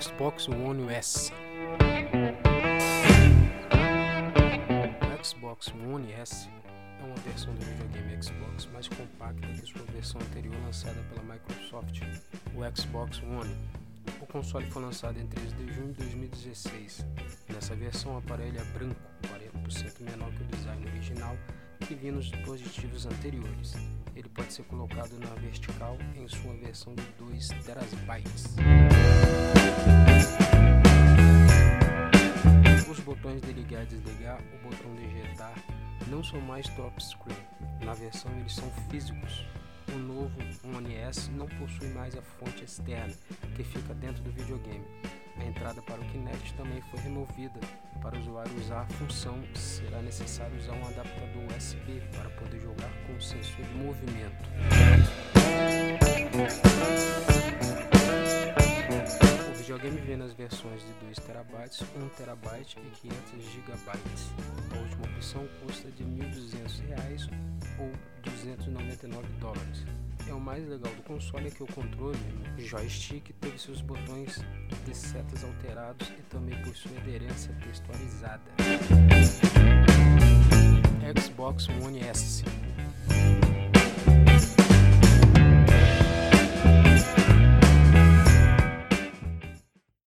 Xbox One S. O Xbox One S é uma versão do videogame Xbox mais compacta que sua versão anterior lançada pela Microsoft, o Xbox One. O console foi lançado em 3 de junho de 2016. Nessa versão, o aparelho é branco, 40% menor que o design original que vinha nos dispositivos anteriores. Ele pode ser colocado na vertical em sua versão de 2 terabytes. Os botões de ligar e desligar, o botão de ejetar, não são mais top screen. Na versão eles são físicos. O novo One S não possui mais a fonte externa que fica dentro do videogame. A entrada para o Kinect também foi removida. Para o usuário usar a função, será necessário usar um adaptador USB para poder jogar com o sensor de movimento. O videogame vem nas versões de 2 TB, 1 TB e 500 GB. A última opção custa de R$ 1.200 ou 299 dólares. É o mais legal do console é que o controle joystick teve seus botões de setas alterados e também possui aderência textualizada. Xbox One S